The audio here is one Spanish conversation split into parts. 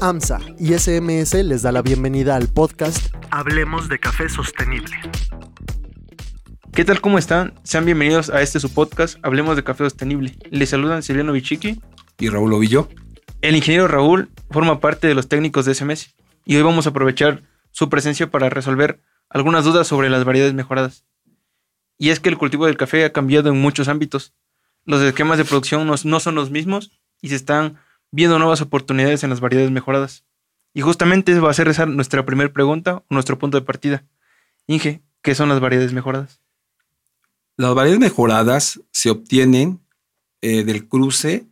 AMSA y SMS les da la bienvenida al podcast Hablemos de Café Sostenible. ¿Qué tal? ¿Cómo están? Sean bienvenidos a este su podcast Hablemos de Café Sostenible. Les saludan Silviano Bichiqui y Raúl Ovillo. El ingeniero Raúl forma parte de los técnicos de SMS y hoy vamos a aprovechar su presencia para resolver algunas dudas sobre las variedades mejoradas. Y es que el cultivo del café ha cambiado en muchos ámbitos. Los esquemas de producción no son los mismos y se están viendo nuevas oportunidades en las variedades mejoradas. Y justamente va a ser esa nuestra primera pregunta, nuestro punto de partida. Inge, ¿qué son las variedades mejoradas? Las variedades mejoradas se obtienen eh, del cruce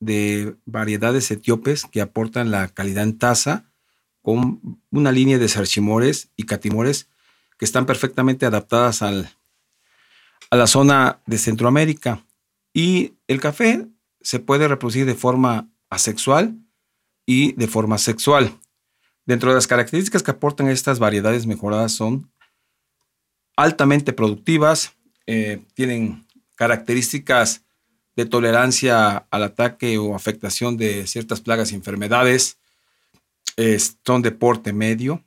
de variedades etíopes que aportan la calidad en taza con una línea de sarchimores y catimores que están perfectamente adaptadas al, a la zona de Centroamérica. Y el café se puede reproducir de forma asexual y de forma sexual. Dentro de las características que aportan estas variedades mejoradas son altamente productivas, eh, tienen características de tolerancia al ataque o afectación de ciertas plagas y enfermedades, son de porte medio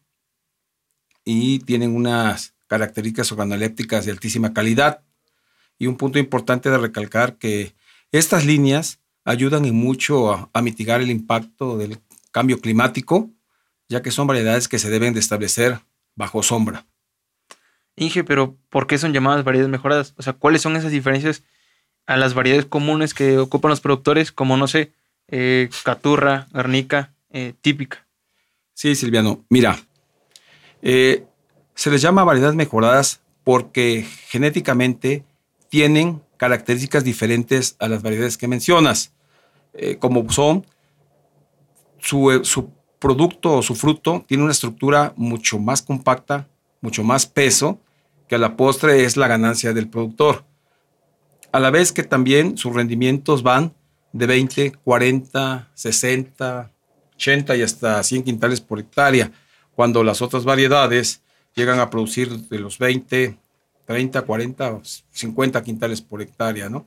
y tienen unas características organolépticas de altísima calidad. Y un punto importante de recalcar que estas líneas ayudan en mucho a, mitigar el impacto del cambio climático, ya que son variedades que se deben de establecer bajo sombra. Inge, pero ¿por qué son llamadas variedades mejoradas? O sea, ¿cuáles son esas diferencias a las variedades comunes que ocupan los productores, como, no sé, eh, caturra, garnica, eh, típica? Sí, Silviano. Mira, eh, se les llama variedades mejoradas porque genéticamente tienen características diferentes a las variedades que mencionas. Eh, como son, su, eh, su producto o su fruto tiene una estructura mucho más compacta, mucho más peso, que a la postre es la ganancia del productor. A la vez que también sus rendimientos van de 20, 40, 60, 80 y hasta 100 quintales por hectárea, cuando las otras variedades llegan a producir de los 20, 30, 40, 50 quintales por hectárea, ¿no?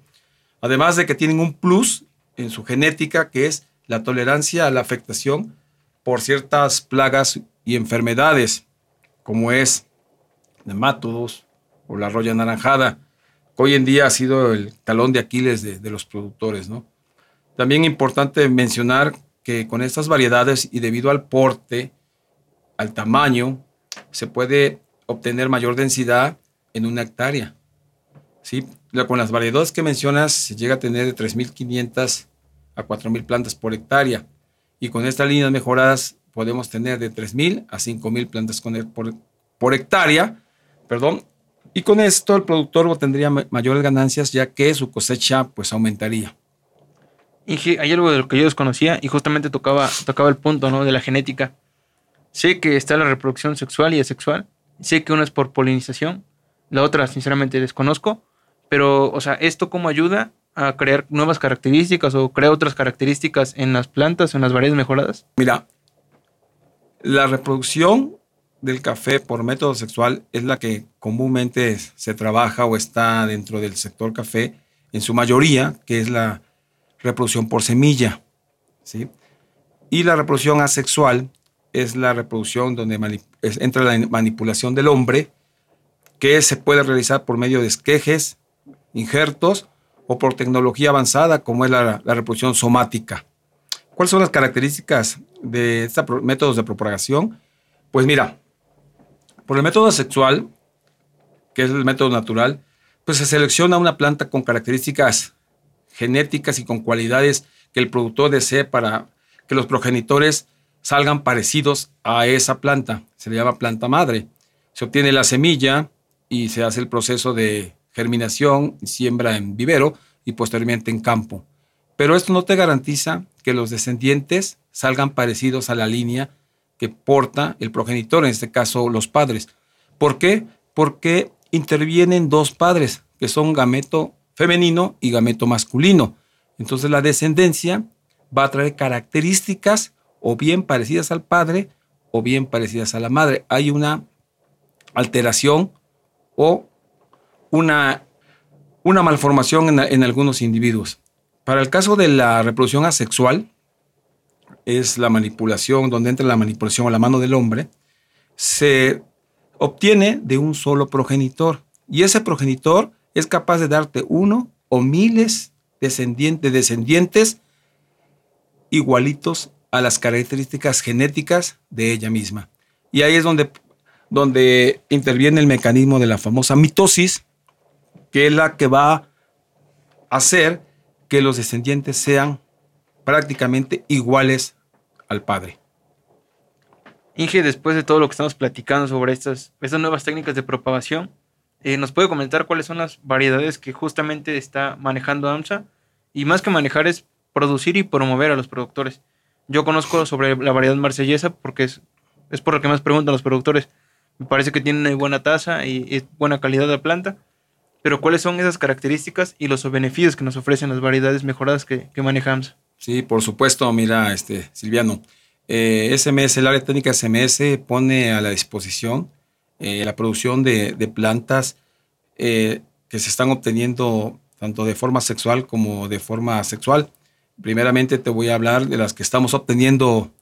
Además de que tienen un plus en su genética, que es la tolerancia a la afectación por ciertas plagas y enfermedades, como es nemátodos o la roya naranjada, que hoy en día ha sido el talón de Aquiles de, los productores. ¿no? También importante mencionar que con estas variedades y debido al porte, al tamaño, se puede obtener mayor densidad en una hectárea. ¿sí? Con las variedades que mencionas se llega a tener de 3.500 a 4.000 plantas por hectárea. Y con estas líneas mejoradas podemos tener de 3.000 a 5.000 plantas por, por hectárea. Perdón. Y con esto el productor obtendría mayores ganancias ya que su cosecha pues aumentaría. Y hay algo de lo que yo desconocía y justamente tocaba, tocaba el punto ¿no? de la genética. Sé que está la reproducción sexual y asexual. Sé que una es por polinización, la otra sinceramente desconozco. Pero, o sea, ¿esto cómo ayuda a crear nuevas características o crear otras características en las plantas, en las variedades mejoradas? Mira, la reproducción del café por método sexual es la que comúnmente se trabaja o está dentro del sector café en su mayoría, que es la reproducción por semilla. ¿sí? Y la reproducción asexual es la reproducción donde entra la manipulación del hombre, que se puede realizar por medio de esquejes, injertos o por tecnología avanzada como es la, reproducción somática. ¿Cuáles son las características de estos métodos de propagación? Pues mira, por el método sexual, que es el método natural, pues se selecciona una planta con características genéticas y con cualidades que el productor desee para que los progenitores salgan parecidos a esa planta. Se le llama planta madre. Se obtiene la semilla y se hace el proceso de germinación, siembra en vivero y posteriormente en campo. Pero esto no te garantiza que los descendientes salgan parecidos a la línea que porta el progenitor, en este caso los padres. ¿Por qué? Porque intervienen dos padres, que son gameto femenino y gameto masculino. Entonces la descendencia va a traer características o bien parecidas al padre o bien parecidas a la madre. Hay una alteración o una, una malformación en, algunos individuos. Para el caso de la reproducción asexual, es la manipulación, donde entra la manipulación a la mano del hombre, se obtiene de un solo progenitor. Y ese progenitor es capaz de darte uno o miles descendientes, descendientes igualitos a las características genéticas de ella misma. Y ahí es donde, donde interviene el mecanismo de la famosa mitosis, que es la que va a hacer que los descendientes sean prácticamente iguales al padre. Inge, después de todo lo que estamos platicando sobre estas, estas nuevas técnicas de propagación, eh, ¿nos puede comentar cuáles son las variedades que justamente está manejando AMSA? Y más que manejar es producir y promover a los productores. Yo conozco sobre la variedad marsellesa porque es, es por lo que más preguntan los productores. Me parece que tiene buena tasa y es buena calidad de la planta. Pero ¿cuáles son esas características y los beneficios que nos ofrecen las variedades mejoradas que, que maneja AMSA? Sí, por supuesto, mira, este, Silviano. SMS, eh, el área técnica SMS pone a la disposición eh, la producción de, plantas eh, que se están obteniendo tanto de forma sexual como de forma sexual. Primeramente te voy a hablar de las que estamos obteniendo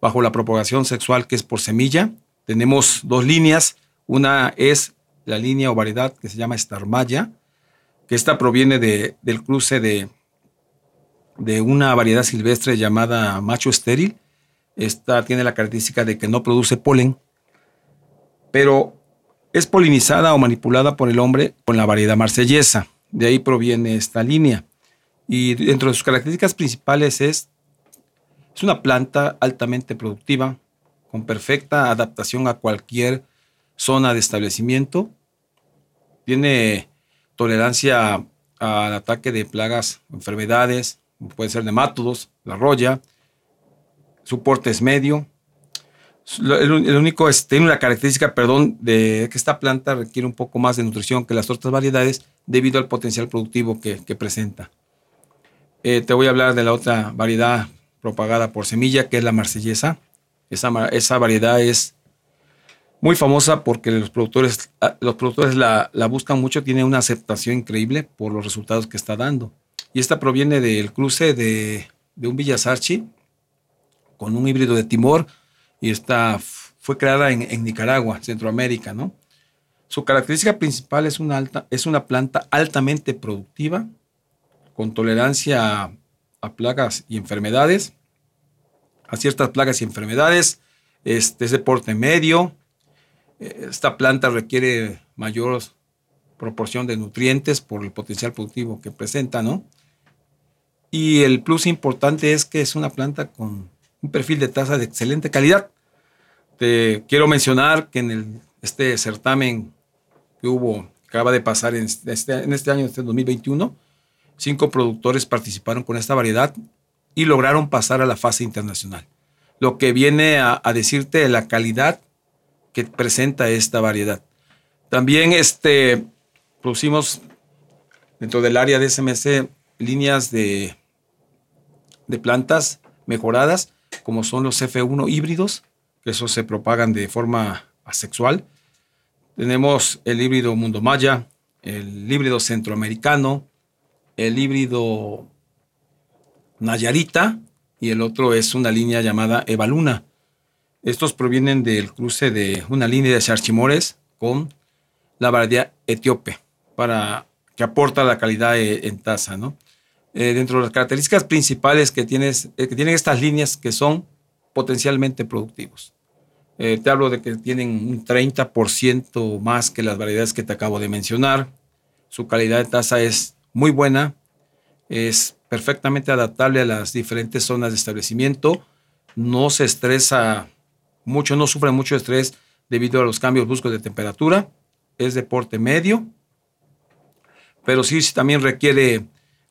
bajo la propagación sexual, que es por semilla. Tenemos dos líneas. Una es la línea o variedad que se llama Starmaya, que esta proviene de, del cruce de, de una variedad silvestre llamada macho estéril. Esta tiene la característica de que no produce polen, pero es polinizada o manipulada por el hombre con la variedad marsellesa. De ahí proviene esta línea. Y dentro de sus características principales es, es una planta altamente productiva, con perfecta adaptación a cualquier zona de establecimiento. Tiene tolerancia al ataque de plagas, enfermedades, puede ser nematodos, la roya. Su porte es medio. El, único es, tiene una característica, perdón, de que esta planta requiere un poco más de nutrición que las otras variedades debido al potencial productivo que, presenta. Eh, te voy a hablar de la otra variedad propagada por semilla, que es la marsellesa. Esa, esa variedad es muy famosa porque los productores, ah, los productores la, la, buscan mucho, tiene una aceptación increíble por los resultados que está dando. Y esta proviene del cruce de, de un Villasarchi con un híbrido de Timor y esta fue creada en, en, Nicaragua, Centroamérica, ¿no? Su característica principal es una, alta, es una planta altamente productiva, con tolerancia a, a plagas y enfermedades, a ciertas plagas y enfermedades, este, es de porte medio, esta planta requiere mayor proporción de nutrientes por el potencial productivo que presenta, ¿no? Y el plus importante es que es una planta con un perfil de tasa de excelente calidad. Te quiero mencionar que en el, este certamen que hubo, acaba de pasar en este, en este año, en este 2021, cinco productores participaron con esta variedad y lograron pasar a la fase internacional. Lo que viene a, a decirte la calidad que presenta esta variedad. También este, producimos dentro del área de SMC líneas de, de plantas mejoradas, como son los F1 híbridos, que esos se propagan de forma asexual. Tenemos el híbrido Mundo Maya, el híbrido centroamericano, el híbrido Nayarita y el otro es una línea llamada Evaluna. Estos provienen del cruce de una línea de charchimores con la variedad etíope, para, que aporta la calidad e, en tasa. ¿no? Eh, dentro de las características principales que, tienes, eh, que tienen estas líneas que son potencialmente productivos. Eh, te hablo de que tienen un 30% más que las variedades que te acabo de mencionar. Su calidad de tasa es muy buena, es perfectamente adaptable a las diferentes zonas de establecimiento, no se estresa mucho, no sufre mucho estrés debido a los cambios bruscos de temperatura, es de porte medio, pero sí también requiere,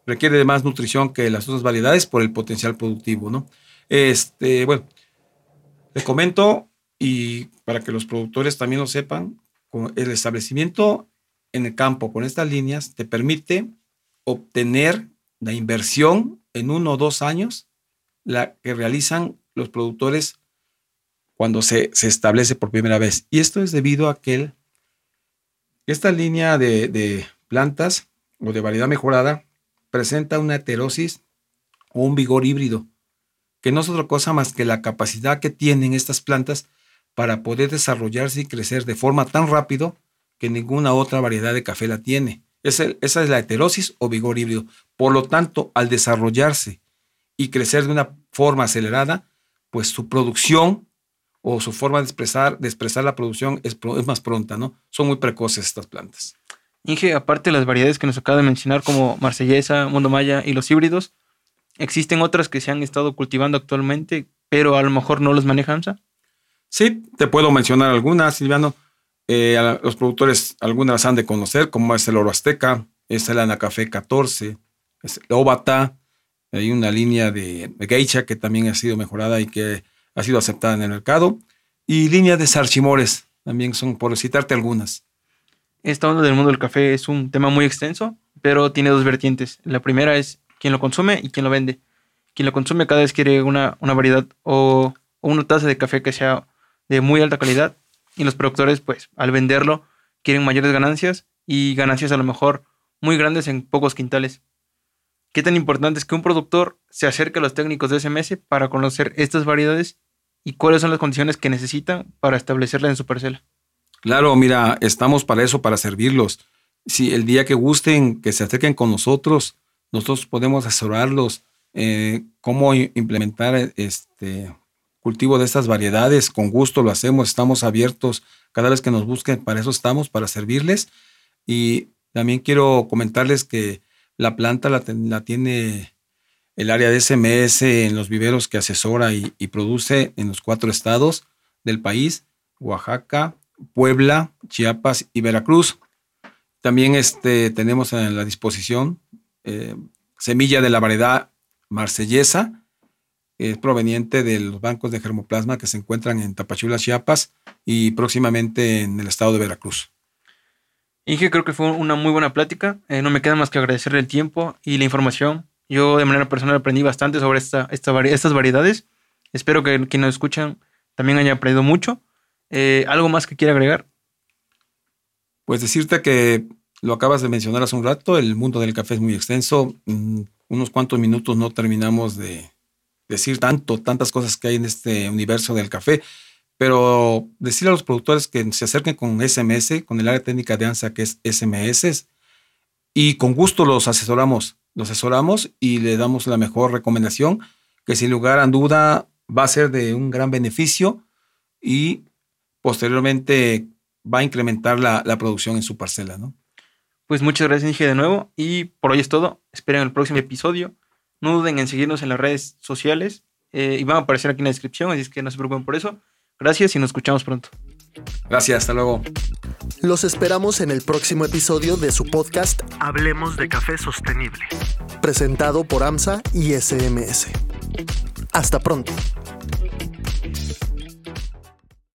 requiere de más nutrición que las otras variedades por el potencial productivo, ¿no? Este, bueno, le comento y para que los productores también lo sepan, el establecimiento en el campo con estas líneas te permite obtener la inversión en uno o dos años la que realizan los productores cuando se, establece por primera vez. Y esto es debido a que esta línea de, plantas o de variedad mejorada presenta una heterosis o un vigor híbrido. que no es otra cosa más que la capacidad que tienen estas plantas para poder desarrollarse y crecer de forma tan rápido que ninguna otra variedad de café la tiene. esa es la heterosis o vigor híbrido. Por lo tanto, al desarrollarse y crecer de una forma acelerada, pues su producción o su forma de expresar, de expresar la producción es, es más pronta, ¿no? Son muy precoces estas plantas. Inge, aparte de las variedades que nos acaba de mencionar como Marsellesa, Mundo Maya y los híbridos, ¿existen otras que se han estado cultivando actualmente, pero a lo mejor no los maneja AMSA? Sí, te puedo mencionar algunas, Silviano. Eh, los productores, algunas las han de conocer, como es el Oro Azteca, es el Anacafé 14, es el Obata, hay una línea de, de geisha que también ha sido mejorada y que ha sido aceptada en el mercado, y línea de sarchimores, también son, por citarte algunas. Esta onda del mundo del café es un tema muy extenso, pero tiene dos vertientes. La primera es quién lo consume y quién lo vende. Quien lo consume cada vez quiere una, una variedad o, una taza de café que sea de muy alta calidad y los productores, pues, al venderlo, quieren mayores ganancias y ganancias a lo mejor muy grandes en pocos quintales. ¿Qué tan importante es que un productor se acerque a los técnicos de SMS para conocer estas variedades y cuáles son las condiciones que necesitan para establecerla en su parcela? Claro, mira, estamos para eso, para servirlos. Si el día que gusten, que se acerquen con nosotros, nosotros podemos asesorarlos eh, cómo implementar este cultivo de estas variedades. Con gusto lo hacemos, estamos abiertos cada vez que nos busquen, para eso estamos, para servirles. Y también quiero comentarles que la planta la, tiene el área de SMS en los viveros que asesora y, produce en los cuatro estados del país, Oaxaca, Puebla, Chiapas y Veracruz. También este, tenemos en la disposición eh, semilla de la variedad marsellesa, es proveniente de los bancos de germoplasma que se encuentran en Tapachula, Chiapas y próximamente en el estado de Veracruz. Inge, creo que fue una muy buena plática. Eh, no me queda más que agradecerle el tiempo y la información. Yo de manera personal aprendí bastante sobre esta, esta estas variedades. Espero que quienes nos escuchan también haya aprendido mucho. Eh, ¿Algo más que quiera agregar? Pues decirte que lo acabas de mencionar hace un rato, el mundo del café es muy extenso. Mm, unos cuantos minutos no terminamos de decir tanto, tantas cosas que hay en este universo del café. Pero decirle a los productores que se acerquen con SMS, con el área técnica de ANSA que es SMS, y con gusto los asesoramos. Los asesoramos y le damos la mejor recomendación, que sin lugar a duda va a ser de un gran beneficio y posteriormente va a incrementar la, producción en su parcela, ¿no? Pues muchas gracias, Inge, de nuevo. Y por hoy es todo. Esperen el próximo episodio. No duden en seguirnos en las redes sociales eh, y van a aparecer aquí en la descripción, así es que no se preocupen por eso. Gracias y nos escuchamos pronto. Gracias, hasta luego. Los esperamos en el próximo episodio de su podcast Hablemos de Café Sostenible, presentado por AMSA y SMS. Hasta pronto.